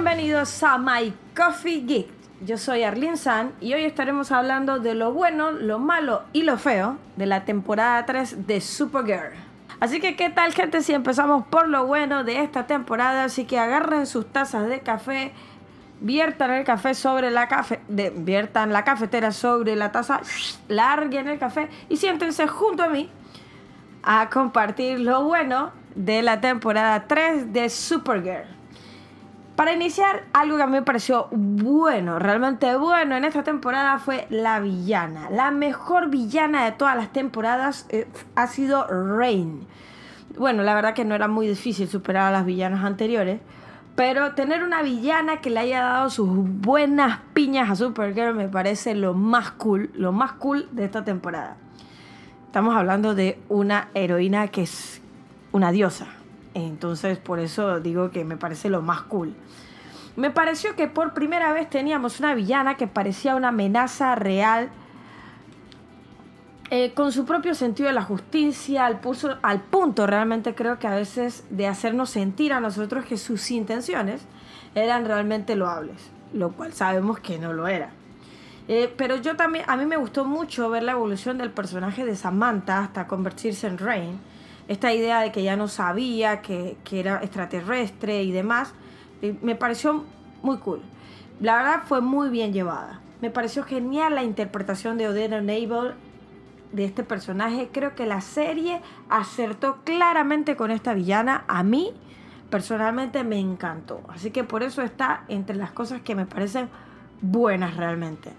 bienvenidos a My Coffee Geek. Yo soy Arlene San y hoy estaremos hablando de lo bueno, lo malo y lo feo de la temporada 3 de Supergirl. Así que, ¿qué tal, gente? Si empezamos por lo bueno de esta temporada, así que agarren sus tazas de café, viertan el café sobre la cafe, viertan la cafetera sobre la taza, larguen el café y siéntense junto a mí a compartir lo bueno de la temporada 3 de Supergirl. Para iniciar, algo que a mí me pareció bueno, realmente bueno en esta temporada fue la villana. La mejor villana de todas las temporadas eh, ha sido Rain. Bueno, la verdad que no era muy difícil superar a las villanas anteriores. Pero tener una villana que le haya dado sus buenas piñas a Supergirl me parece lo más cool, lo más cool de esta temporada. Estamos hablando de una heroína que es una diosa. Entonces, por eso digo que me parece lo más cool. Me pareció que por primera vez teníamos una villana que parecía una amenaza real, eh, con su propio sentido de la justicia, al, punto realmente creo que a veces de hacernos sentir a nosotros que sus intenciones eran realmente loables, lo cual sabemos que no lo era. Eh, pero yo también, a mí me gustó mucho ver la evolución del personaje de Samantha hasta convertirse en Rain esta idea de que ya no sabía que, era extraterrestre y demás, me pareció muy cool. La verdad fue muy bien llevada. Me pareció genial la interpretación de Odetta Nable de este personaje. Creo que la serie acertó claramente con esta villana. A mí, personalmente, me encantó. Así que por eso está entre las cosas que me parecen buenas realmente.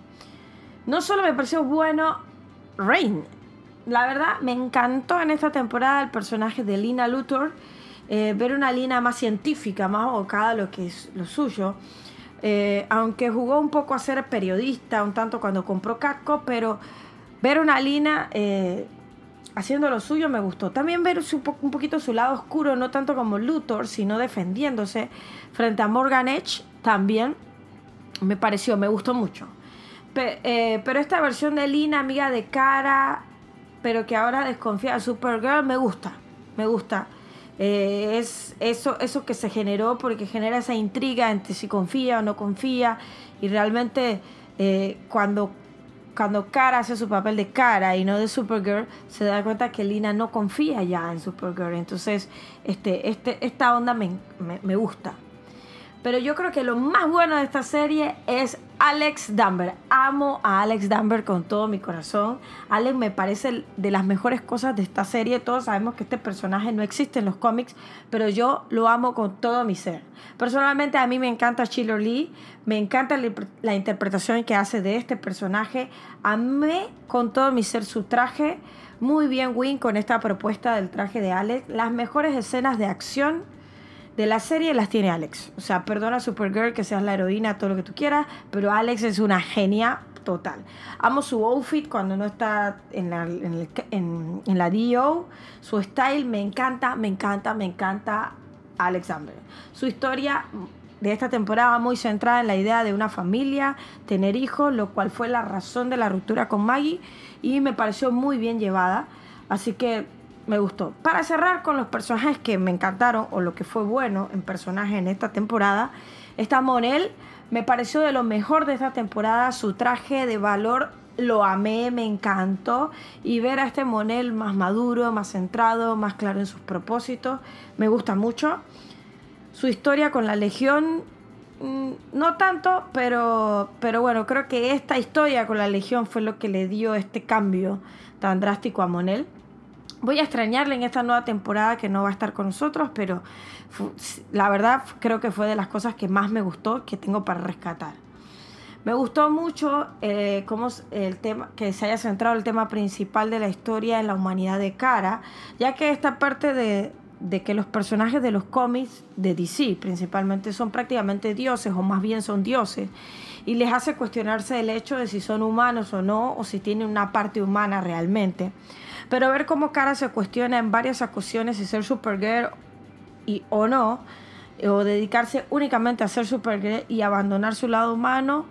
No solo me pareció bueno Rain, la verdad, me encantó en esta temporada el personaje de Lina Luthor. Eh, ver una Lina más científica, más abocada a lo que es lo suyo. Eh, aunque jugó un poco a ser periodista, un tanto cuando compró Casco, pero ver una Lina eh, haciendo lo suyo me gustó. También ver un poquito su lado oscuro, no tanto como Luthor, sino defendiéndose frente a Morgan Edge, también me pareció, me gustó mucho. pero esta versión de Lina, amiga de cara, pero que ahora desconfía de Supergirl, me gusta, me gusta. Eh, es eso, eso que se generó porque genera esa intriga entre si confía o no confía y realmente eh, cuando cuando Cara hace su papel de Cara y no de Supergirl, se da cuenta que Lina no confía ya en Supergirl. Entonces, este, este, esta onda me, me gusta. Pero yo creo que lo más bueno de esta serie es Alex Danver. Amo a Alex Danver con todo mi corazón. Alex me parece de las mejores cosas de esta serie. Todos sabemos que este personaje no existe en los cómics, pero yo lo amo con todo mi ser. Personalmente a mí me encanta Chiller Lee. Me encanta la interpretación que hace de este personaje. Amé con todo mi ser su traje. Muy bien Win con esta propuesta del traje de Alex. Las mejores escenas de acción de la serie las tiene Alex. O sea, perdona Supergirl que seas la heroína, todo lo que tú quieras, pero Alex es una genia total. Amo su outfit cuando no está en la, en, la DO. Su style me encanta, me encanta, me encanta Alexander. Su historia de esta temporada muy centrada en la idea de una familia, tener hijos, lo cual fue la razón de la ruptura con Maggie y me pareció muy bien llevada. Así que me gustó. Para cerrar con los personajes que me encantaron o lo que fue bueno en personaje en esta temporada, está Monel. Me pareció de lo mejor de esta temporada. Su traje de valor lo amé, me encantó. Y ver a este Monel más maduro, más centrado, más claro en sus propósitos, me gusta mucho. Su historia con la Legión, mm, no tanto, pero, pero bueno, creo que esta historia con la Legión fue lo que le dio este cambio tan drástico a Monel. Voy a extrañarle en esta nueva temporada que no va a estar con nosotros, pero la verdad creo que fue de las cosas que más me gustó, que tengo para rescatar. Me gustó mucho eh, cómo el tema, que se haya centrado el tema principal de la historia en la humanidad de Cara, ya que esta parte de, de que los personajes de los cómics de DC principalmente son prácticamente dioses, o más bien son dioses, y les hace cuestionarse el hecho de si son humanos o no, o si tienen una parte humana realmente. Pero ver cómo Cara se cuestiona en varias ocasiones si ser Supergirl y, o no, o dedicarse únicamente a ser Supergirl y abandonar su lado humano,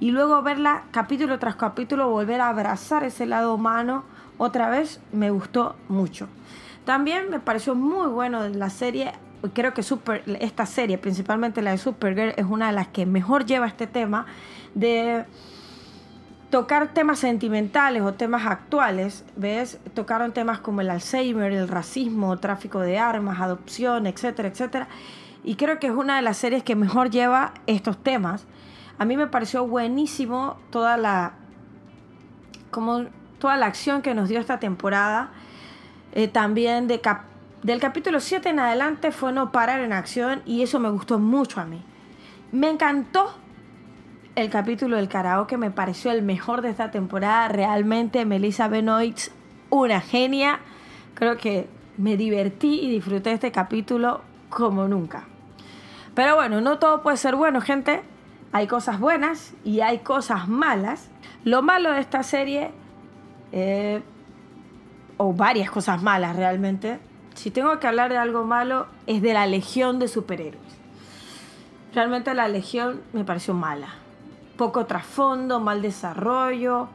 y luego verla capítulo tras capítulo volver a abrazar ese lado humano otra vez, me gustó mucho. También me pareció muy bueno la serie creo que Super, esta serie, principalmente la de Supergirl, es una de las que mejor lleva este tema de tocar temas sentimentales o temas actuales, ¿ves? Tocaron temas como el Alzheimer, el racismo, tráfico de armas, adopción, etcétera, etcétera. Y creo que es una de las series que mejor lleva estos temas. A mí me pareció buenísimo toda la como toda la acción que nos dio esta temporada. Eh, también de del capítulo 7 en adelante fue no parar en acción y eso me gustó mucho a mí. Me encantó el capítulo del karaoke me pareció el mejor de esta temporada. Realmente Melissa Benoist, una genia. Creo que me divertí y disfruté este capítulo como nunca. Pero bueno, no todo puede ser bueno, gente. Hay cosas buenas y hay cosas malas. Lo malo de esta serie, eh, o varias cosas malas realmente, si tengo que hablar de algo malo, es de la legión de superhéroes. Realmente la legión me pareció mala poco trasfondo, mal desarrollo,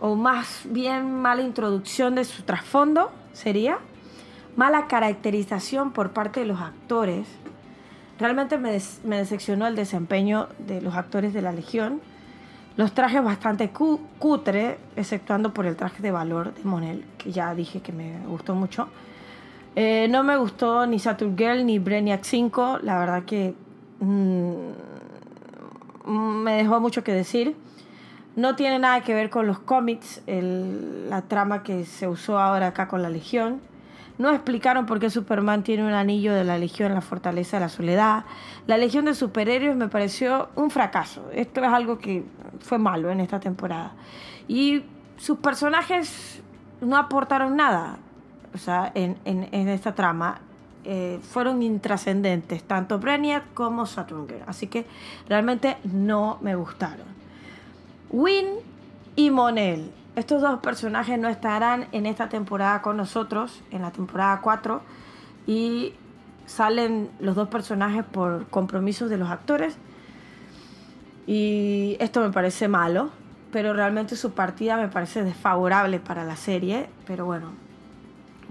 o más bien mala introducción de su trasfondo, sería. Mala caracterización por parte de los actores. Realmente me, decepcionó el desempeño de los actores de la Legión. Los trajes bastante cutre, exceptuando por el traje de valor de Monel, que ya dije que me gustó mucho. Eh, no me gustó ni Saturn Girl ni Brainiac 5. La verdad que mm, me dejó mucho que decir. No tiene nada que ver con los cómics, la trama que se usó ahora acá con la Legión. No explicaron por qué Superman tiene un anillo de la Legión en la Fortaleza de la Soledad. La Legión de Superhéroes me pareció un fracaso. Esto es algo que fue malo en esta temporada. Y sus personajes no aportaron nada o sea, en, en, en esta trama. Eh, fueron intrascendentes, tanto Brainiac como Saturnger. Así que realmente no me gustaron. Win y Monel. Estos dos personajes no estarán en esta temporada con nosotros, en la temporada 4. Y salen los dos personajes por compromisos de los actores. Y esto me parece malo, pero realmente su partida me parece desfavorable para la serie. Pero bueno,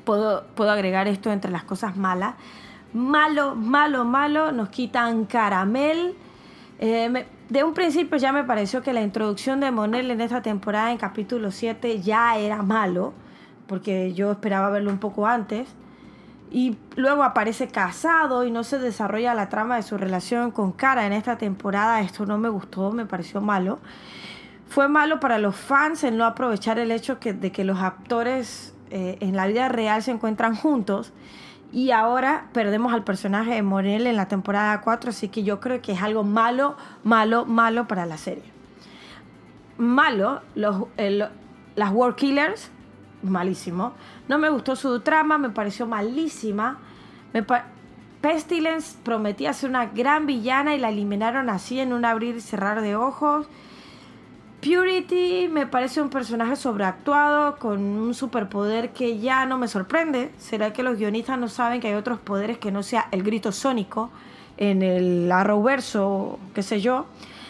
puedo, agregar esto entre las cosas malas. Malo, malo, malo, nos quitan caramel. Eh, de un principio ya me pareció que la introducción de Monel en esta temporada, en capítulo 7, ya era malo, porque yo esperaba verlo un poco antes. Y luego aparece casado y no se desarrolla la trama de su relación con Cara en esta temporada. Esto no me gustó, me pareció malo. Fue malo para los fans el no aprovechar el hecho que, de que los actores eh, en la vida real se encuentran juntos y ahora perdemos al personaje de Morel en la temporada 4, así que yo creo que es algo malo, malo, malo para la serie. Malo, los, las War Killers, malísimo. No me gustó su trama, me pareció malísima. Pestilence prometía ser una gran villana y la eliminaron así en un abrir y cerrar de ojos. Purity me parece un personaje sobreactuado con un superpoder que ya no me sorprende. ¿Será que los guionistas no saben que hay otros poderes que no sea el grito sónico en el Arrowverso, qué sé yo?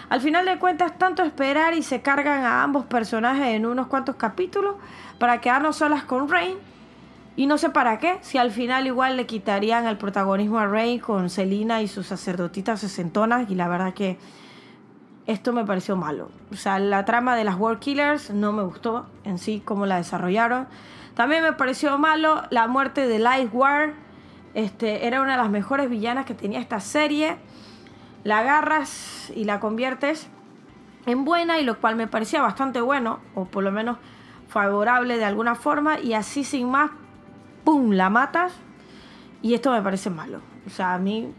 Al final de cuentas, tanto esperar y se cargan a ambos personajes en unos cuantos capítulos para quedarnos solas con Rain. Y no sé para qué, si al final igual le quitarían el protagonismo a Rain con Selina y sus sacerdotitas sesentonas. Y la verdad que esto me pareció malo. O sea, la trama de las World Killers no me gustó en sí, cómo la desarrollaron. También me pareció malo la muerte de Light War. Este, era una de las mejores villanas que tenía esta serie. La agarras y la conviertes en buena, y lo cual me parecía bastante bueno, o por lo menos favorable de alguna forma, y así sin más, ¡pum!, la matas. Y esto me parece malo. O sea, a mí,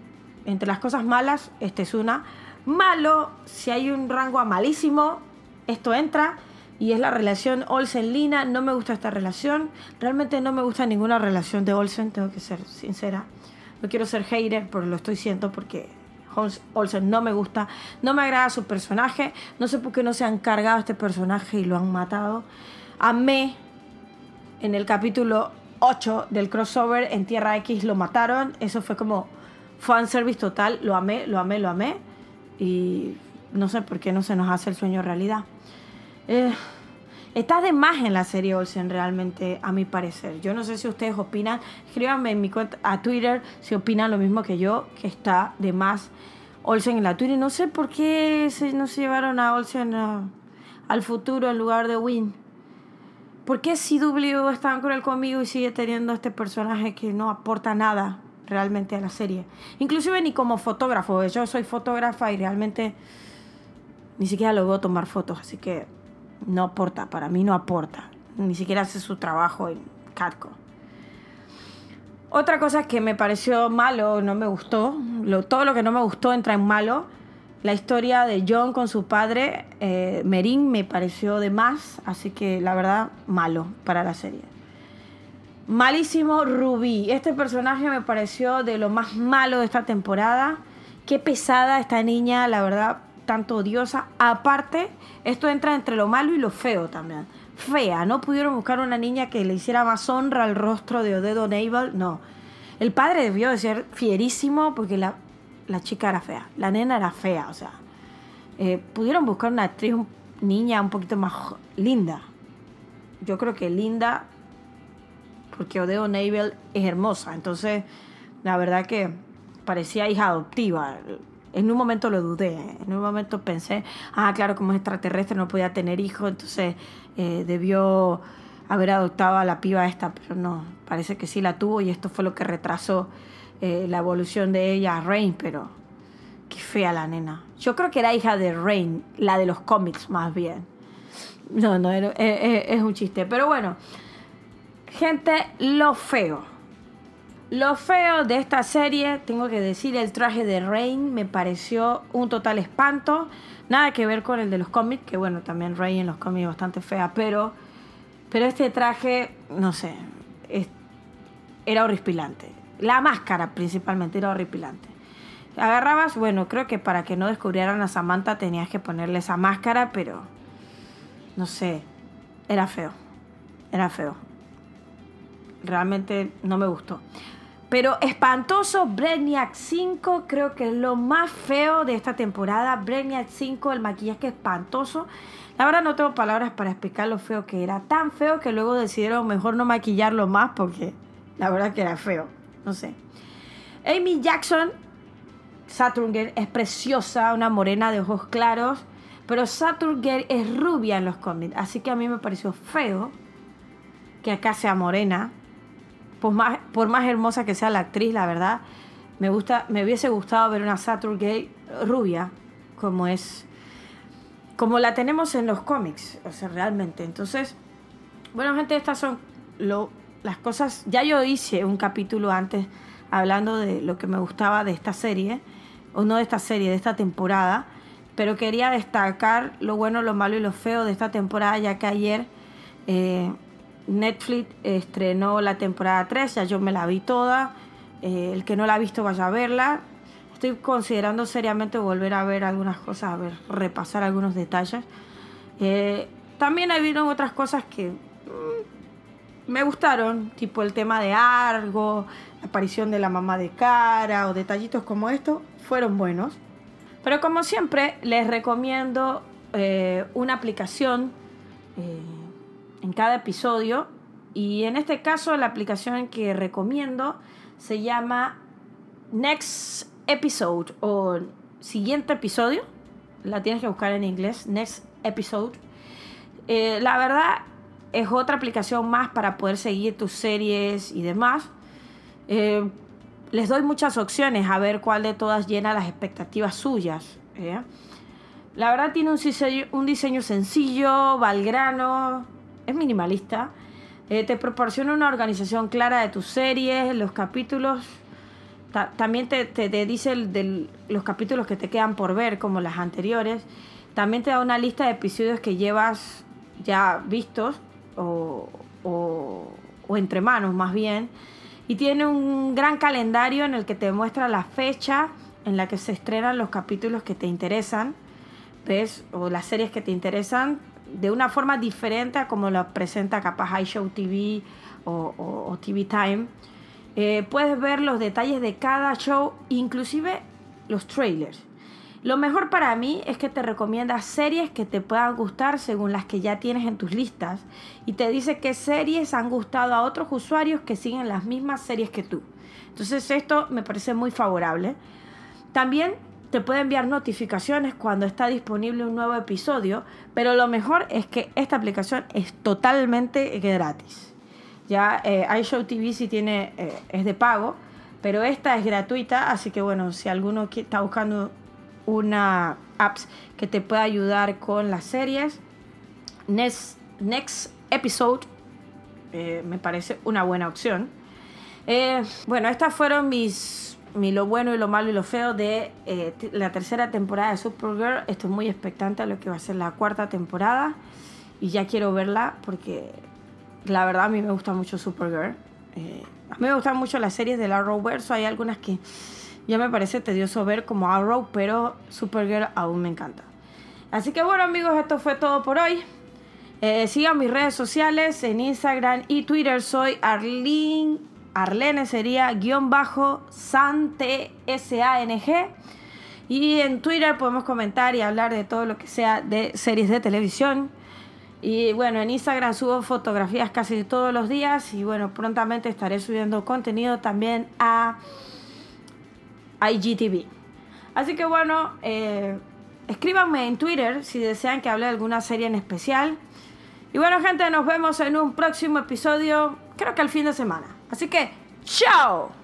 entre las cosas malas, esta es una malo, si hay un rango a malísimo, esto entra y es la relación Olsen-Lina. No me gusta esta relación. Realmente no me gusta ninguna relación de Olsen, tengo que ser sincera. No quiero ser hater, pero lo estoy siendo porque Olsen no me gusta. No me agrada su personaje. No sé por qué no se han cargado este personaje y lo han matado. Amé en el capítulo 8 del crossover en Tierra X lo mataron. Eso fue como fanservice total. Lo amé, lo amé, lo amé y no sé por qué no se nos hace el sueño realidad. Eh, Está de más en la serie Olsen realmente, a mi parecer. Yo no sé si ustedes opinan. Escríbanme en mi cuenta a Twitter si opinan lo mismo que yo, que está de más Olsen en la Twitter. No sé por qué se, no se llevaron a Olsen al futuro en lugar de Win. ¿Por qué CW es tan cruel conmigo y sigue teniendo este personaje que no aporta nada realmente a la serie? Inclusive ni como fotógrafo. Yo soy fotógrafa y realmente ni siquiera lo veo tomar fotos, así que no aporta, para mí no aporta. Ni siquiera hace su trabajo en Catco. Otra cosa que me pareció malo, no me gustó, todo lo que no me gustó entra en malo. La historia de John con su padre, eh, Merín, me pareció de más, así que la verdad, malo para la serie. Malísimo Ruby. Este personaje me pareció de lo más malo de esta temporada. Qué pesada esta niña, la verdad, tanto odiosa. Aparte, esto entra entre lo malo y lo feo también. Fea, no pudieron buscar una niña que le hiciera más honra al rostro de Odedo Naval, no. El padre debió de ser fierísimo porque la, chica era fea, la nena era fea, o sea. Eh, pudieron buscar una actriz, niña un poquito más linda. Yo creo que linda, porque Odedo Naval es hermosa, entonces la verdad que parecía hija adoptiva en un momento lo dudé, en un momento pensé, ah, claro, como es extraterrestre no podía tener hijos, entonces eh, debió haber adoptado a la piba esta, pero no, parece que sí la tuvo y esto fue lo que retrasó eh, la evolución de ella a Rain, pero qué fea la nena. Yo creo que era hija de Rain, la de los cómics más bien. No, no, eh, es un chiste, pero bueno, gente, lo feo lo feo de esta serie, tengo que decir, el traje de Rain me pareció un total espanto. Nada que ver con el de los cómics, que bueno, también Rain en los cómics es bastante fea, pero, pero este traje, no sé, era horripilante. La máscara principalmente era horripilante. Agarrabas, bueno, creo que para que no descubrieran a Samantha tenías que ponerle esa máscara, pero no sé, era feo. Era feo. Realmente no me gustó. Pero espantoso, Brainiac 5 creo que es lo más feo de esta temporada. Brainiac 5, el maquillaje espantoso. La verdad no tengo palabras para explicar lo feo que era. Tan feo que luego decidieron mejor no maquillarlo más porque la verdad que era feo. No sé. Amy Jackson, Saturn Girl, es preciosa, una morena de ojos claros. Pero Saturn Girl es rubia en los cómics. Así que a mí me pareció feo que acá sea morena por más, por más hermosa que sea la actriz, la verdad, me, gusta, me hubiese gustado ver una Saturday rubia, como es, como la tenemos en los cómics, o sea, realmente. Entonces, bueno, gente, estas son lo, las cosas. Ya yo hice un capítulo antes hablando de lo que me gustaba de esta serie, o no de esta serie, de esta temporada, pero quería destacar lo bueno, lo malo y lo feo de esta temporada, ya que ayer eh, Netflix estrenó la temporada 3, ya yo me la vi toda. Eh, el que no la ha visto vaya a verla. Estoy considerando seriamente volver a ver algunas cosas, a ver, repasar algunos detalles. Eh, también habido otras cosas que mm, me gustaron, tipo el tema de Argo, la aparición de la mamá de Cara o detallitos como esto, fueron buenos. Pero como siempre, les recomiendo eh, una aplicación cada episodio. Y en este caso la aplicación que recomiendo se llama Next Episode o siguiente episodio. La tienes que buscar en inglés, Next Episode. Eh, la verdad es otra aplicación más para poder seguir tus series y demás. Eh, les doy muchas opciones a ver cuál de todas llena las expectativas suyas. ¿eh? La verdad tiene un diseño, un diseño sencillo, valgrano, es minimalista. Eh, te proporciona una organización clara de tus series, los capítulos. también te, dice de los capítulos que te quedan por ver, como las anteriores. También te da una lista de episodios que llevas ya vistos o, o entre manos más bien. Y tiene un gran calendario en el que te muestra la fecha en la que se estrenan los capítulos que te interesan. ¿Ves? O las series que te interesan de una forma diferente a como lo presenta capaz iShow TV o, TV Time. Eh, puedes ver los detalles de cada show, inclusive los trailers. Lo mejor para mí es que te recomienda series que te puedan gustar según las que ya tienes en tus listas y te dice qué series han gustado a otros usuarios que siguen las mismas series que tú. Entonces esto me parece muy favorable. También te puede enviar notificaciones cuando está disponible un nuevo episodio, pero lo mejor es que esta aplicación es totalmente gratis. Ya eh, iShow TV sí tiene, eh, es de pago, pero esta es gratuita, así que bueno, si alguno está buscando una apps que te pueda ayudar con las series, Next, Next Episode eh, me parece una buena opción. bueno, estas fueron mis lo bueno y lo malo y lo feo de eh, la tercera temporada de Supergirl. Estoy muy expectante a lo que va a ser la cuarta temporada y ya quiero verla porque la verdad a mí me gusta mucho Supergirl. Eh, a mí me gustan mucho las series del Arrowverse, hay algunas que ya me parece tedioso ver como Arrow, pero Supergirl aún me encanta. Así que bueno amigos, esto fue todo por hoy. Eh, sigan mis redes sociales en Instagram y Twitter. Soy Arlene Arlene sería guion bajo Sante S-A-N-G. Y en Twitter podemos comentar y hablar de todo lo que sea de series de televisión. Y bueno, en Instagram subo fotografías casi todos los días. Y bueno, prontamente estaré subiendo contenido también a IGTV. Así que bueno, eh, escríbanme en Twitter si desean que hable de alguna serie en especial. Y bueno, gente, nos vemos en un próximo episodio, creo que al fin de semana. Así que, ¡chao!